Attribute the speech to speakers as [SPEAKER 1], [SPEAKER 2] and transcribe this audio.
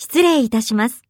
[SPEAKER 1] 失礼いたします。